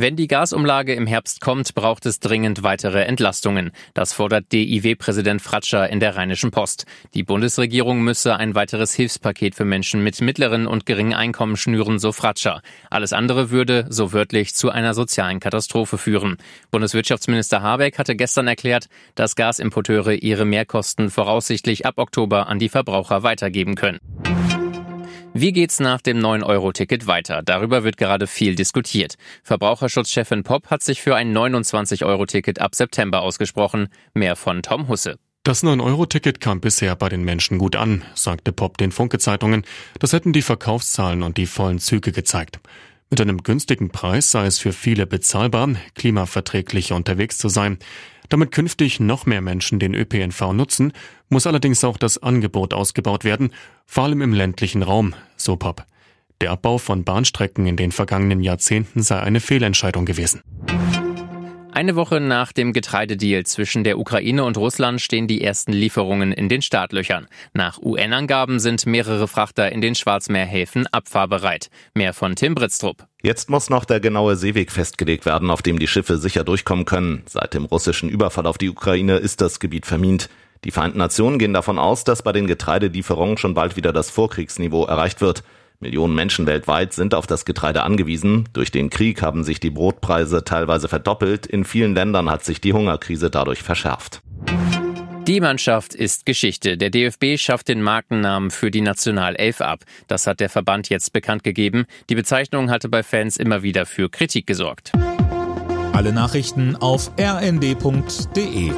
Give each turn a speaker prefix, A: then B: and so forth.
A: Wenn die Gasumlage im Herbst kommt, braucht es dringend weitere Entlastungen. Das fordert DIW-Präsident Fratscher in der Rheinischen Post. Die Bundesregierung müsse ein weiteres Hilfspaket für Menschen mit mittleren und geringen Einkommen schnüren, so Fratscher. Alles andere würde, so wörtlich, zu einer sozialen Katastrophe führen. Bundeswirtschaftsminister Habeck hatte gestern erklärt, dass Gasimporteure ihre Mehrkosten voraussichtlich ab Oktober an die Verbraucher weitergeben können. Wie geht's nach dem 9-Euro-Ticket weiter? Darüber wird gerade viel diskutiert. Verbraucherschutzchefin Pop hat sich für ein 29-Euro-Ticket ab September ausgesprochen. Mehr von Tom Husse.
B: Das 9-Euro-Ticket kam bisher bei den Menschen gut an, sagte Pop den Funke-Zeitungen. Das hätten die Verkaufszahlen und die vollen Züge gezeigt. Mit einem günstigen Preis sei es für viele bezahlbar, klimaverträglich unterwegs zu sein. Damit künftig noch mehr Menschen den ÖPNV nutzen, muss allerdings auch das Angebot ausgebaut werden, vor allem im ländlichen Raum, so Pop. Der Abbau von Bahnstrecken in den vergangenen Jahrzehnten sei eine Fehlentscheidung gewesen.
A: Eine Woche nach dem Getreidedeal zwischen der Ukraine und Russland stehen die ersten Lieferungen in den Startlöchern. Nach UN-Angaben sind mehrere Frachter in den Schwarzmeerhäfen abfahrbereit. Mehr von Tim Britztrup.
C: Jetzt muss noch der genaue Seeweg festgelegt werden, auf dem die Schiffe sicher durchkommen können. Seit dem russischen Überfall auf die Ukraine ist das Gebiet vermint. Die Vereinten Nationen gehen davon aus, dass bei den Getreidelieferungen schon bald wieder das Vorkriegsniveau erreicht wird. Millionen Menschen weltweit sind auf das Getreide angewiesen. Durch den Krieg haben sich die Brotpreise teilweise verdoppelt. In vielen Ländern hat sich die Hungerkrise dadurch verschärft.
A: Die Mannschaft ist Geschichte. Der DFB schafft den Markennamen für die Nationalelf ab. Das hat der Verband jetzt bekannt gegeben. Die Bezeichnung hatte bei Fans immer wieder für Kritik gesorgt.
D: Alle Nachrichten auf rnd.de